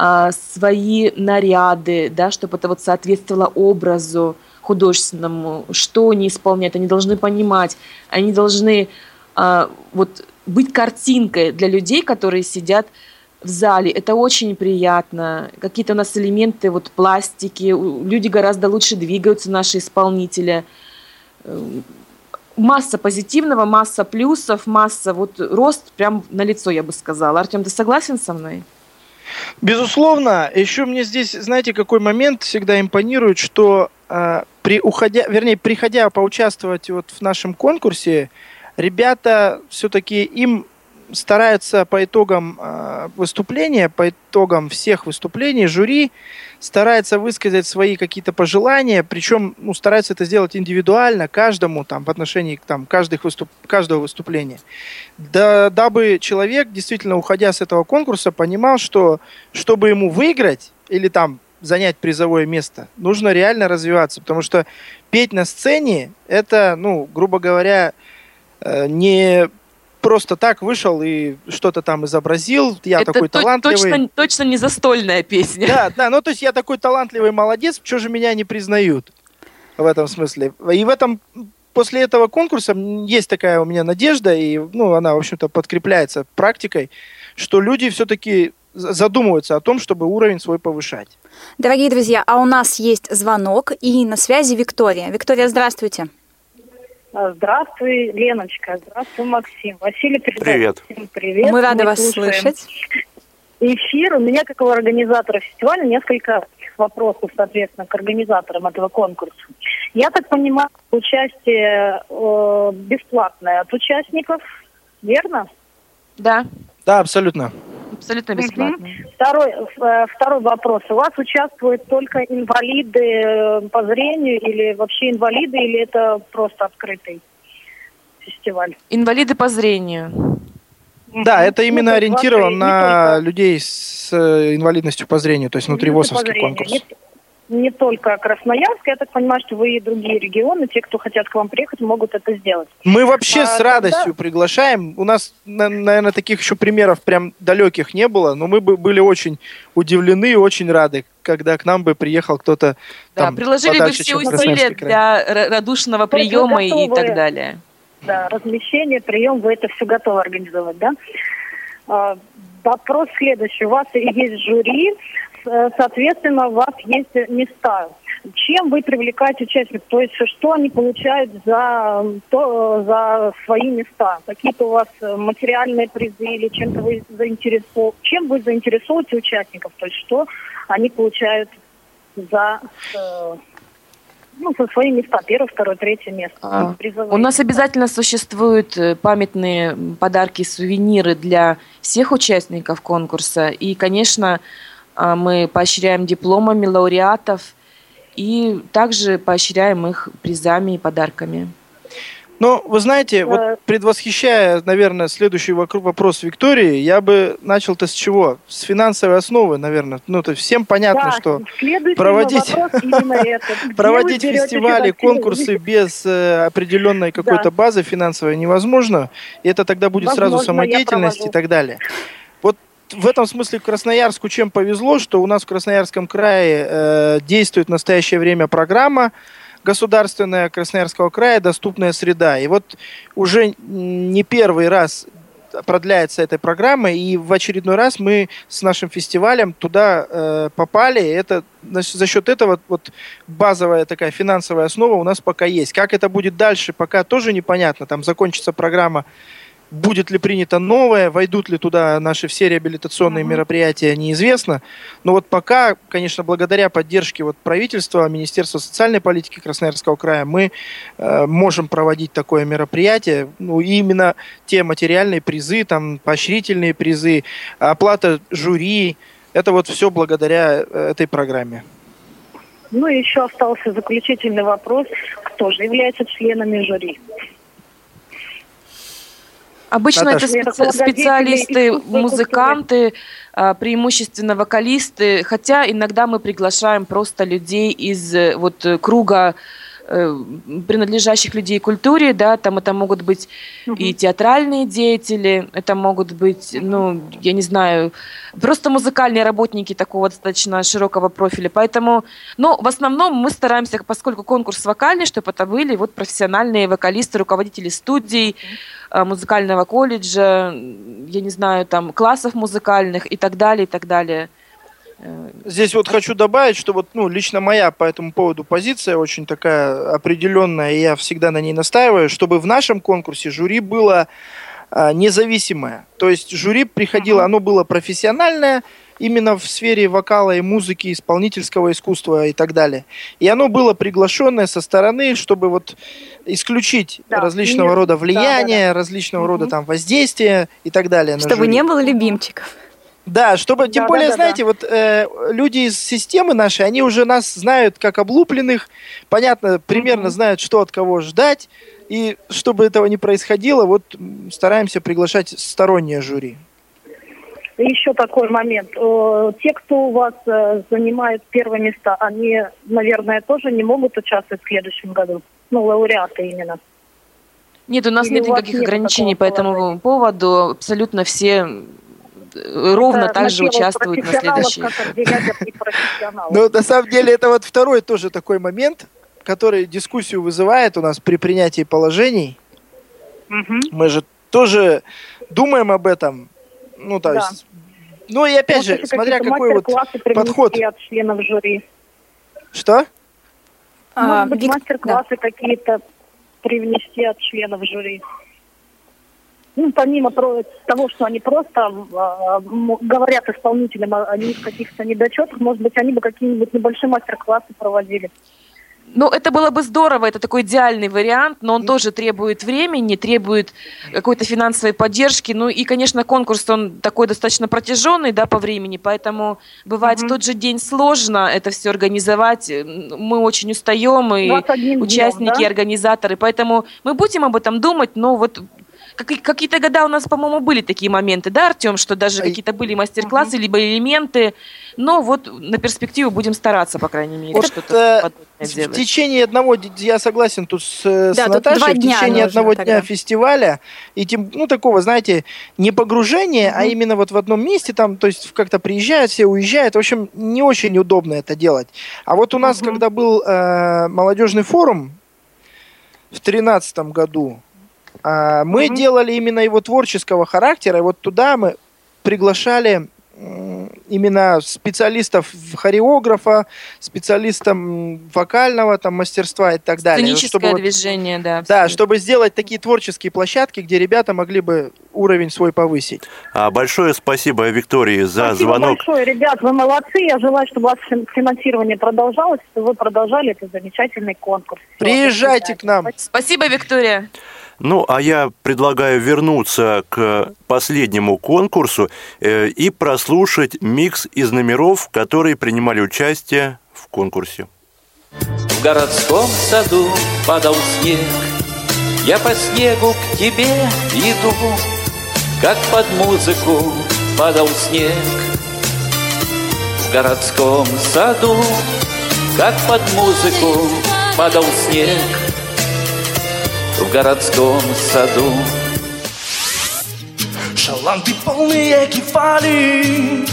а, свои наряды, да, чтобы это вот соответствовало образу художественному, что они исполняют, они должны понимать, они должны а, вот быть картинкой для людей, которые сидят в зале. Это очень приятно. Какие-то у нас элементы вот пластики, люди гораздо лучше двигаются, наши исполнители. Масса позитивного, масса плюсов, масса вот рост прям на лицо, я бы сказала. Артем, ты согласен со мной? Безусловно, еще мне здесь, знаете, какой момент всегда импонирует, что э, при уходя, вернее, приходя поучаствовать вот в нашем конкурсе, ребята все-таки им стараются по итогам э, выступления, по итогам всех выступлений жюри старается высказать свои какие-то пожелания, причем ну, старается это сделать индивидуально каждому там в отношении там каждых выступ, каждого выступления, да, дабы человек действительно уходя с этого конкурса понимал, что чтобы ему выиграть или там занять призовое место, нужно реально развиваться, потому что петь на сцене это, ну, грубо говоря, э, не просто так вышел и что-то там изобразил. Я Это такой то- талантливый. Точно, точно не застольная песня. Да, да, ну то есть я такой талантливый молодец, что же меня не признают в этом смысле. И в этом после этого конкурса есть такая у меня надежда, и ну, она, в общем-то, подкрепляется практикой, что люди все-таки задумываются о том, чтобы уровень свой повышать. Дорогие друзья, а у нас есть звонок, и на связи Виктория. Виктория, здравствуйте. А, здравствуй, Леночка. Здравствуй, Максим. Василий передает Привет. всем привет. Мы рады вас слушаем слышать. Эфир. У меня, как у организатора фестиваля, несколько вопросов, соответственно, к организаторам этого конкурса. Я так понимаю, участие э, бесплатное от участников, верно? Да, Да, абсолютно. Абсолютно бесплатно. Второй, э, второй вопрос. У вас участвуют только инвалиды э, по зрению или вообще инвалиды, или это просто открытый фестиваль? Инвалиды по зрению. Да, это именно Ну, ориентировано не на только- людей с э, инвалидностью по зрению, то есть внутривосовский конкурс. Не, не только Красноярск, я так понимаю, что вы и другие регионы, те, кто хотят к вам приехать, могут это сделать. Мы вообще А с тогда- радостью приглашаем. У нас, на- наверное, таких еще примеров прям далеких не было, но мы бы были очень удивлены и очень рады, когда к нам бы приехал кто-то Да, там приложили бы все усилия для ра- радушного То приема и, и готовы- так далее. Да, размещение, прием, вы это все готовы организовать, да? А, вопрос следующий. У вас есть жюри, соответственно, у вас есть места. Чем вы привлекаете участников? То есть что они получают за, то, за свои места? Какие-то у вас э, материальные призы или чем-то вы заинтересованы? Чем вы заинтересуете участников? То есть что они получают за, э, ну, со свои места, первое, второе, третье место. А, у нас обязательно существуют э, памятные подарки, сувениры для всех участников конкурса. И, конечно, мы поощряем дипломами лауреатов и также поощряем их призами и подарками. Но вы знаете, вот предвосхищая, наверное, следующий вокруг вопрос Виктории, я бы начал-то с чего? С финансовой основы, наверное. Ну, то всем понятно, да, что проводить, проводить фестивали, конкурсы без э, определенной какой-то базы финансовой невозможно. И это тогда будет сразу самодеятельность и так далее. В этом смысле Красноярску чем повезло, что у нас в Красноярском крае э, действует в настоящее время программа государственная Красноярского края доступная среда. И вот уже не первый раз продляется эта программа, и в очередной раз мы с нашим фестивалем туда э, попали. Это за счет этого вот базовая такая финансовая основа у нас пока есть. Как это будет дальше, пока тоже непонятно. Там закончится программа Будет ли принято новое, войдут ли туда наши все реабилитационные uh-huh. мероприятия, неизвестно. Но вот пока, конечно, благодаря поддержке вот правительства, Министерства социальной политики Красноярского края, мы э, можем проводить такое мероприятие. Ну, именно те материальные призы, там, поощрительные призы, оплата жюри, это вот все благодаря э, этой программе. Ну и еще остался заключительный вопрос, кто же является членами жюри? Обычно это специ- специалисты, музыканты, а, преимущественно вокалисты, хотя иногда мы приглашаем просто людей из э, вот круга Э, принадлежащих людей культуре, да, там это могут быть угу. и театральные деятели, это могут быть, ну, я не знаю, просто музыкальные работники такого достаточно широкого профиля. Поэтому, но в основном мы стараемся, поскольку конкурс вокальный, чтобы это были вот профессиональные вокалисты, руководители студий, э, музыкального колледжа, я не знаю, там, классов музыкальных и так далее, и так далее. Здесь вот хочу добавить, что вот, ну, лично моя по этому поводу позиция очень такая определенная, и я всегда на ней настаиваю, чтобы в нашем конкурсе жюри было а, независимое. То есть жюри приходило, оно было профессиональное, именно в сфере вокала и музыки, исполнительского искусства и так далее. И оно было приглашенное со стороны, чтобы вот исключить да, различного нет. рода влияния, да, да, да. различного угу. рода там воздействия и так далее. Чтобы не было любимчиков. Да, чтобы, тем да, более, да, да, знаете, да. вот э, люди из системы нашей, они уже нас знают как облупленных, понятно, примерно mm-hmm. знают, что от кого ждать, и чтобы этого не происходило, вот стараемся приглашать стороннее жюри. Еще такой момент. Те, кто у вас э, занимают первые места, они, наверное, тоже не могут участвовать в следующем году? Ну, лауреаты именно. Нет, у нас Или нет никаких ограничений по этому поводу. Абсолютно все ровно это так же участвуют на следующий. Ну, на самом деле, это вот второй тоже такой момент, который дискуссию вызывает у нас при принятии положений. Мы же тоже думаем об этом. Ну, то есть, ну и опять же, смотря какой вот подход. от членов жюри. Что? Может быть, мастер-классы какие-то привнести от членов жюри ну, помимо того, что они просто э, говорят исполнителям о, о них каких-то недочетах, может быть, они бы какие-нибудь небольшие мастер-классы проводили. Ну, это было бы здорово, это такой идеальный вариант, но он тоже требует времени, требует какой-то финансовой поддержки. Ну и, конечно, конкурс, он такой достаточно протяженный, да, по времени, поэтому бывает mm-hmm. в тот же день сложно это все организовать. Мы очень устаем, и участники, днем, да? организаторы, поэтому мы будем об этом думать, но вот какие-то года у нас, по-моему, были такие моменты, да, Артем, что даже какие-то были мастер-классы, либо элементы. Но вот на перспективу будем стараться, по крайней мере, вот, что-то э, В течение одного, я согласен тут с, да, с Наташей, в течение одного дня тогда. фестиваля, и тем, ну, такого, знаете, не погружения, угу. а именно вот в одном месте, там, то есть как-то приезжают, все уезжают, в общем, не очень удобно это делать. А вот у нас, угу. когда был э, молодежный форум в тринадцатом году, а, мы угу. делали именно его творческого характера, и вот туда мы приглашали именно специалистов хореографа, специалистам вокального там мастерства и так далее. Сценическое чтобы движение, вот, да. Да, чтобы сделать такие творческие площадки, где ребята могли бы уровень свой повысить. А большое спасибо Виктории за Спасибо звонок. большое, ребят, вы молодцы. Я желаю, чтобы у вас финансирование продолжалось, чтобы вы продолжали этот замечательный конкурс. Всё, Приезжайте к нам. Спасибо, Виктория. Ну, а я предлагаю вернуться к последнему конкурсу э, и прослушать микс из номеров, которые принимали участие в конкурсе. В городском саду падал снег. Я по снегу к тебе иду Как под музыку падал снег. В городском саду Как под музыку падал снег В городском саду. Шаланды полные кефали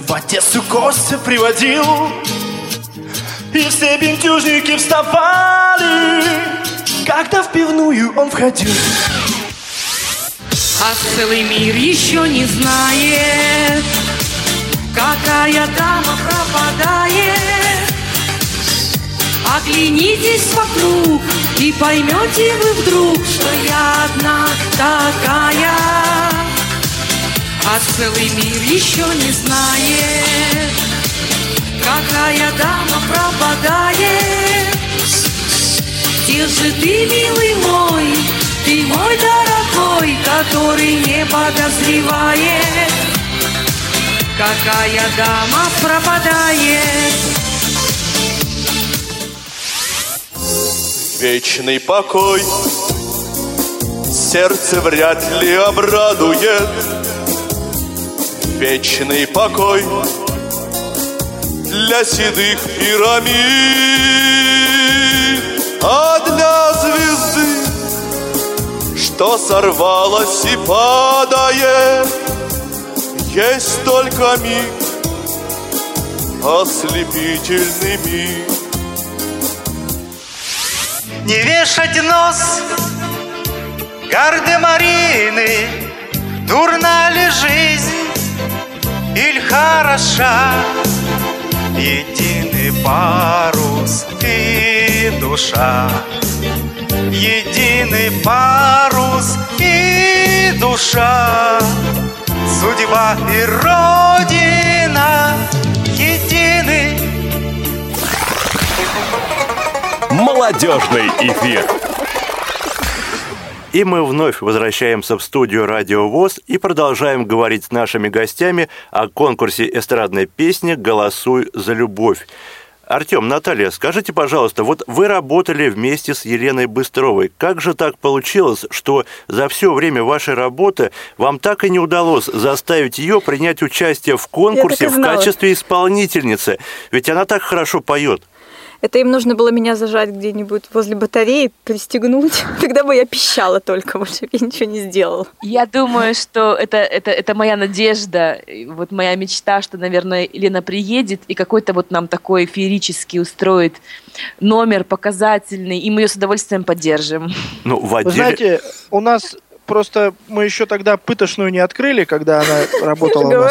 В Одессу Костя приводил. И все бентюжники вставали Когда в пивную он входил. А целый мир еще не знает Какая дама пропадает Оглянитесь вокруг И поймете вы вдруг Что я одна такая. А целый мир еще не знает Какая дама пропадает. Где же ты, милый мой Ты мой дорогой Который не подозревает Какая дама пропадает Вечный покой. Сердце вряд ли обрадует. Вечный покой Для седых пирамид. А для звезды Что сорвалась и падает. Есть только миг Ослепительный миг Не вешать нос гардемарины Дурна ли жизнь или хороша? Единый парус и душа. Единый парус и душа. Судьба и Родина Молодежный эфир. И мы вновь возвращаемся в студию Радио ВОЗ и продолжаем говорить с нашими гостями о конкурсе эстрадной песни «Голосуй за любовь». Артем, Наталья, скажите, пожалуйста, вот вы работали вместе с Еленой Быстровой. Как же так получилось, что за все время вашей работы вам так и не удалось заставить ее принять участие в конкурсе в качестве исполнительницы? Ведь она так хорошо поет. Это им нужно было меня зажать где-нибудь возле батареи, пристегнуть. Тогда бы я пищала только, больше я ничего не сделала. Я думаю, что это, это, это моя надежда, вот моя мечта, что, наверное, Лена приедет и какой-то вот нам такой феерический устроит номер показательный, и мы ее с удовольствием поддержим. Ну, в Вы отделе... знаете, у нас просто мы еще тогда пытошную не открыли, когда она работала у нас.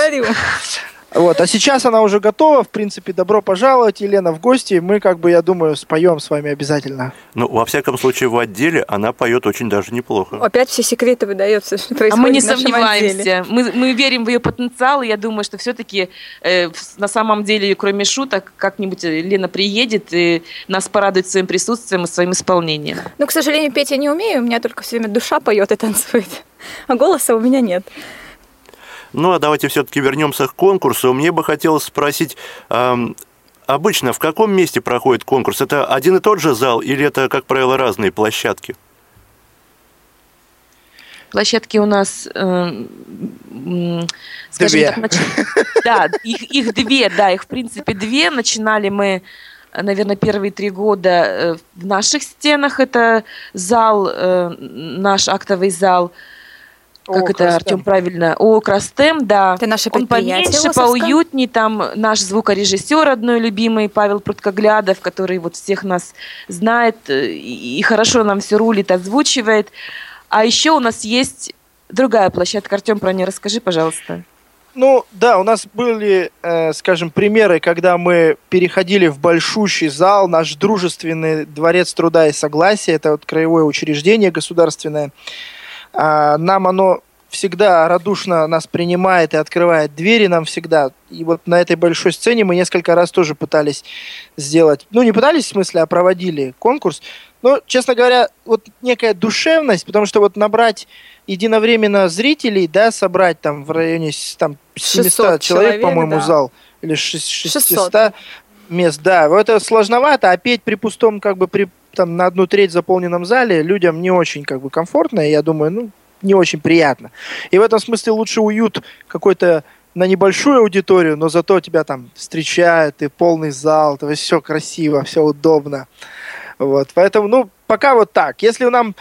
Вот, а сейчас она уже готова. В принципе, добро пожаловать, Елена, в гости. Мы, как бы, я думаю, споем с вами обязательно. Ну, во всяком случае, в отделе она поет очень даже неплохо. Опять все секреты выдается, что А происходит мы не в нашем отделе. сомневаемся. Мы, мы верим в ее потенциал, и я думаю, что все-таки на самом деле, кроме шуток, как-нибудь Лена приедет и нас порадует своим присутствием и своим исполнением. Ну, к сожалению, петь я не умею, у меня только все время душа поет и танцует. А голоса у меня нет. Ну, а давайте все-таки вернемся к конкурсу. Мне бы хотелось спросить, обычно в каком месте проходит конкурс? Это один и тот же зал или это, как правило, разные площадки? Площадки у нас, э, скажем Две. так, нач- да, их, их две, да, их в принципе две. Начинали мы, наверное, первые три года э, в наших стенах. Это зал, э, наш актовый зал. Как О, это, Крастем. Артем, правильно? О, Крастем, да. Это наше Он поменьше, ВОСовское. поуютнее. Там наш звукорежиссер одной любимый Павел Пруткоглядов, который вот всех нас знает э, и, и хорошо нам все рулит, озвучивает. А еще у нас есть другая площадка. Артем, про нее расскажи, пожалуйста. Ну, да, у нас были, э, скажем, примеры, когда мы переходили в большущий зал, наш дружественный дворец труда и согласия, это вот краевое учреждение государственное. А, нам оно всегда радушно нас принимает и открывает двери нам всегда. И вот на этой большой сцене мы несколько раз тоже пытались сделать, ну не пытались в смысле, а проводили конкурс. Но, честно говоря, вот некая душевность, потому что вот набрать единовременно зрителей, да, собрать там в районе там, 700 600 человек, человек, по-моему, да. зал, или шесть- 600, 600. мест, да, вот это сложновато, а петь при пустом, как бы, при там на одну треть заполненном зале людям не очень, как бы, комфортно, и я думаю, ну, не очень приятно. И в этом смысле лучше уют какой-то на небольшую аудиторию, но зато тебя там встречают, и полный зал, то есть все красиво, все удобно. Вот, поэтому, ну, пока вот так. Если нам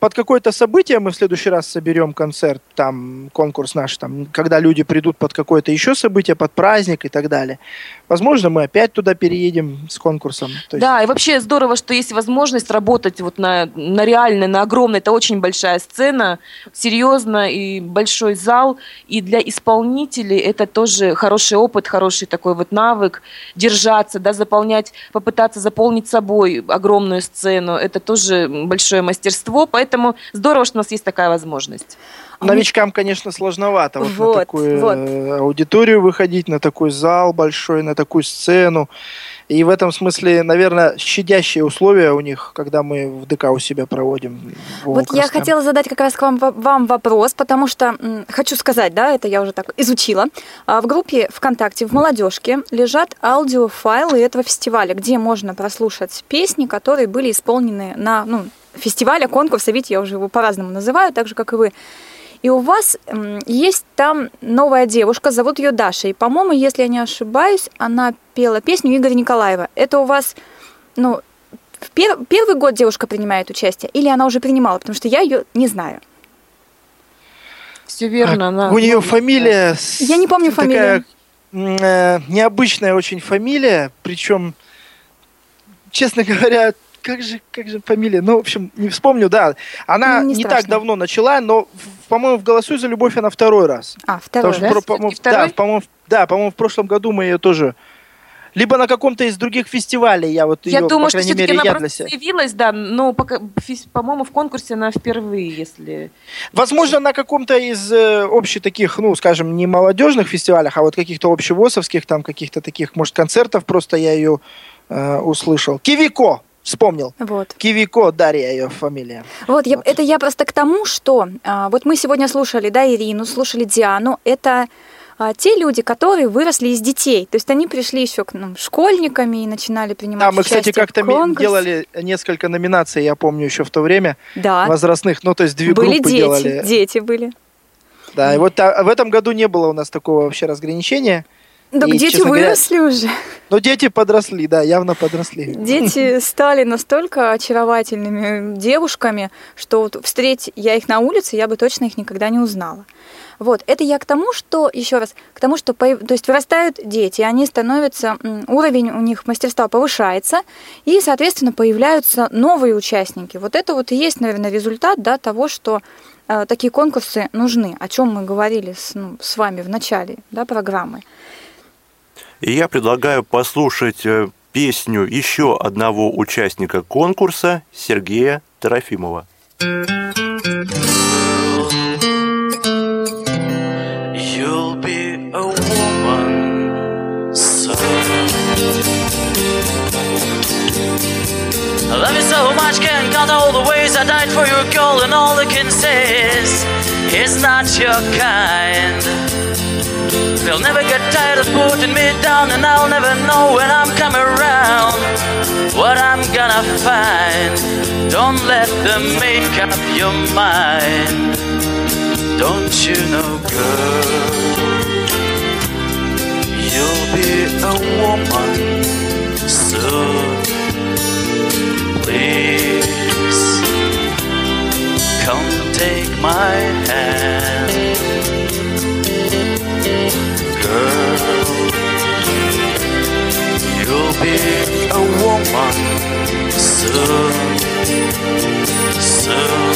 под какое-то событие мы в следующий раз соберем концерт, там, конкурс наш, там, когда люди придут под какое-то еще событие, под праздник и так далее, возможно, мы опять туда переедем с конкурсом. Есть- Да, и вообще здорово, что есть возможность работать вот на, на реальной, на огромной. Это очень большая сцена, серьезно, и большой зал. И для исполнителей это тоже хороший опыт, хороший такой вот навык. Держаться, да, заполнять, попытаться заполнить собой огромную сцену. Это тоже большое мастерство. Поэтому здорово, что у нас есть такая возможность. Новичкам, конечно, сложновато вот, Вот, на такую вот. э, аудиторию выходить, на такой зал большой, на такую сцену. И в этом смысле, наверное, щадящие условия у них, когда мы в ДК у себя проводим. Вот я хотела задать как раз к вам, вам вопрос, потому что м, хочу сказать, да, это я уже так изучила. А, В группе ВКонтакте в молодежке лежат аудиофайлы этого фестиваля, где можно прослушать песни, которые были исполнены на ну, фестивале, конкурсе, видите, я уже его по-разному называю, так же, как и вы. И у вас есть там новая девушка, зовут ее Даша. И, по-моему, если я не ошибаюсь, она пела песню Игоря Николаева. Это у вас, ну, в пер- первый год девушка принимает участие, или она уже принимала, потому что я ее не знаю. Все верно. А, она- у нее фамилия... с- Я не помню такая, фамилию. м, э, необычная очень фамилия, причем, честно говоря, как же, как же фамилия? Ну, в общем, не вспомню, да. Она Ну, не, не так давно начала, но, по-моему, в «Голосуй за любовь» она второй раз. А, второй, Потому что, да? про- по-моему, да, по-моему, в- да, по-моему, в прошлом году мы ее тоже... Либо на каком-то из других фестивалей я вот Я ее, думаю, по что крайней все-таки мере, она я для просто себя... заявилась, да, но, пока- по-моему, в конкурсе она впервые, если... Возможно, на каком-то из э, общих таких, ну, скажем, не молодежных фестивалях, а вот каких-то общевосовских, там, каких-то таких, может, концертов просто я ее э, услышал. Кивико! Вспомнил. Вот. Кивико, Дарья ее фамилия. Вот, я- это я просто к тому, что а, вот мы сегодня слушали, да, Ирину, слушали Диану. Это а, те люди, которые выросли из детей. То есть они пришли еще к нам школьниками и начинали принимать Да, мы, кстати, как-то делали несколько номинаций, я помню, еще в то время, Да, возрастных. Ну, то есть две были группы дети, делали. дети были. Да, и вот а, в этом году не было у нас такого вообще разграничения. Так И, дети честно говоря, выросли уже. Но дети подросли, да, явно подросли. Дети стали настолько очаровательными девушками, что вот встреть я их на улице, я бы точно их никогда не узнала. Вот, это я к тому, что, еще раз, к тому, что, то есть вырастают дети, они становятся, уровень у них мастерства повышается, и, соответственно, появляются новые участники. Вот это вот и есть, наверное, результат, да, того, что э, такие конкурсы нужны, о чем мы говорили с, ну, с вами в начале, да, программы. И я предлагаю послушать э, песню еще одного участника конкурса Сергея Трофимова. You'll be a woman soon. I love you so much, can't count all the ways I died for your girl, and all I can say is it's not your kind. They'll never get tired of putting me down, and I'll never know when I'm coming around what I'm gonna find. Don't let them make up your mind. Don't you know, girl? You'll be a woman soon. Please come take my hand, girl. You'll be a woman soon, soon.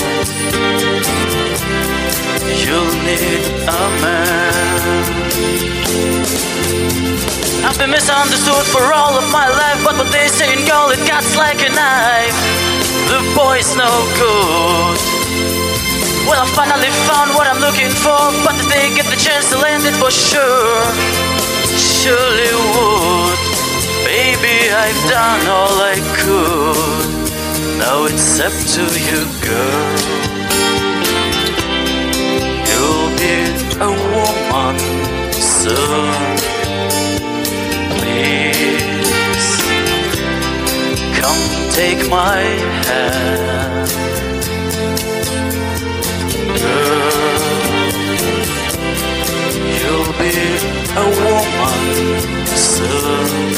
You'll need a man I've been misunderstood for all of my life, but what they say in girl, it cuts like a knife. The boy's no good. Well, I finally found what I'm looking for, but if they get the chance to land it for sure, surely would. Baby, I've done all I could. Now it's up to you, girl. You'll be a woman soon. Please come take my hand. A woman soon.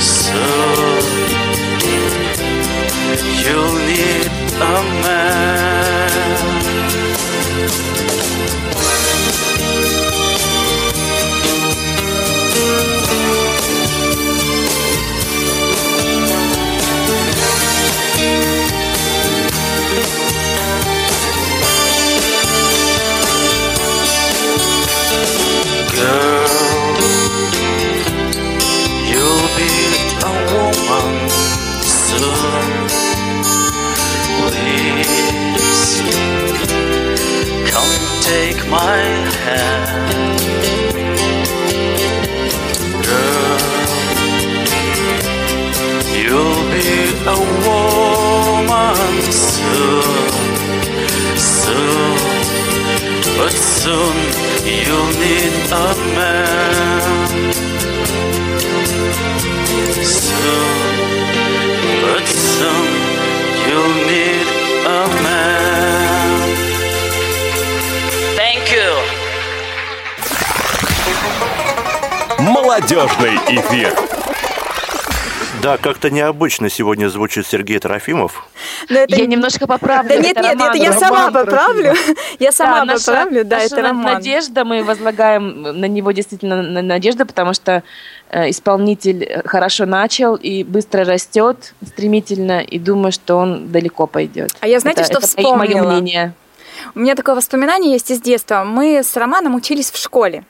Soon you'll need a man. Как-то необычно сегодня звучит Сергей Трофимов. Но это- Я немножко поправлю. Да нет, это нет, это я сама поправлю. Я сама поправлю, да, это роман. надежда, мы возлагаем на него действительно на- надежду, потому что э, исполнитель хорошо начал и быстро растет стремительно, и думаю, что он далеко пойдет. А я знаете, что моё- мое вспомнила? мнение. У меня такое воспоминание есть из детства. Мы с Романом учились в школе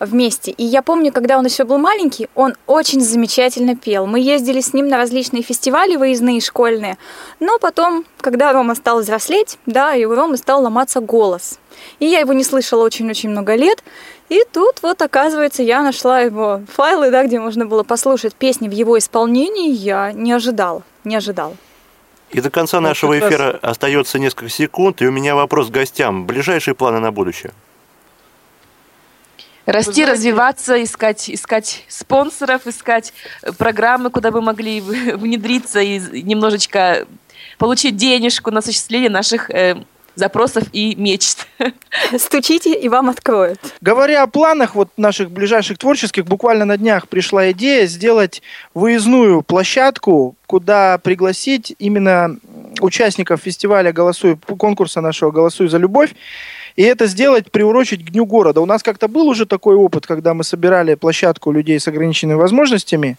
вместе. И я помню, когда он еще был маленький, он очень замечательно пел. Мы ездили с ним на различные фестивали выездные школьные. Но потом, когда Рома стал взрослеть, да, и у Ромы стал ломаться голос. И я его не слышала очень-очень много лет. И тут вот, оказывается, я нашла его файлы, да, где можно было послушать песни в его исполнении. Я не ожидала, не ожидала. И до конца Ну, нашего раз- эфира остается несколько секунд, и у меня вопрос к гостям. Ближайшие планы на будущее? Расти, знаете- развиваться, искать, искать спонсоров, искать э, программы, куда бы могли внедриться и немножечко получить денежку на осуществление наших э, запросов и мечт. Стучите, и вам откроют. Говоря о планах вот наших ближайших творческих, буквально на днях пришла идея сделать выездную площадку, куда пригласить именно участников фестиваля «Голосуй», конкурса нашего «Голосуй за любовь», и это сделать, приурочить к Дню города. У нас как-то был уже такой опыт, когда мы собирали площадку людей с ограниченными возможностями.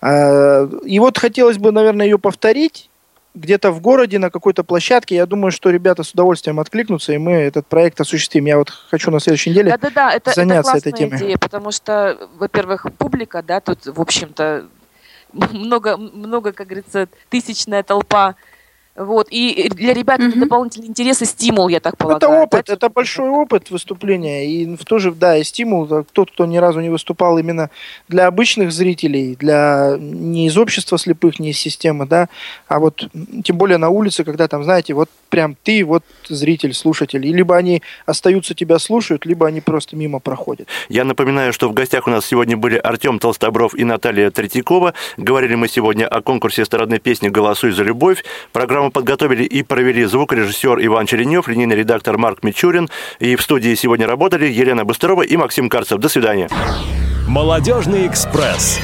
А, И вот хотелось бы, наверное, ее повторить где-то в городе на какой-то площадке. Я думаю, что ребята с удовольствием откликнутся, и мы этот проект осуществим. Я вот хочу на следующей неделе Да-да-да, это, это заняться классная этой темой. идея, потому что, во-первых, публика, да, тут, в общем-то, много, много, как говорится, тысячная толпа. Вот. И для ребят это дополнительный интерес и стимул, я так полагаю. Это да, опыт, это большой опыт выступления. И в то же, да, и стимул. да, Тот, кто ни разу не выступал именно для обычных зрителей, для не из общества слепых, не из системы, да, а вот тем более на улице, когда там, знаете, вот прям ты, вот зритель, слушатель. И либо они остаются, тебя слушают, либо они просто мимо проходят. Я напоминаю, что в гостях у нас сегодня были Артем Толстобров и Наталья Третьякова. Говорили мы сегодня о конкурсе эстрадной песни «Голосуй за любовь». Программу подготовили и провели звукорежиссер Иван Черенев, линейный редактор Марк Мичурин. И в студии сегодня работали Елена Быстрова и Максим Карцев. До свидания. Молодежный экспресс.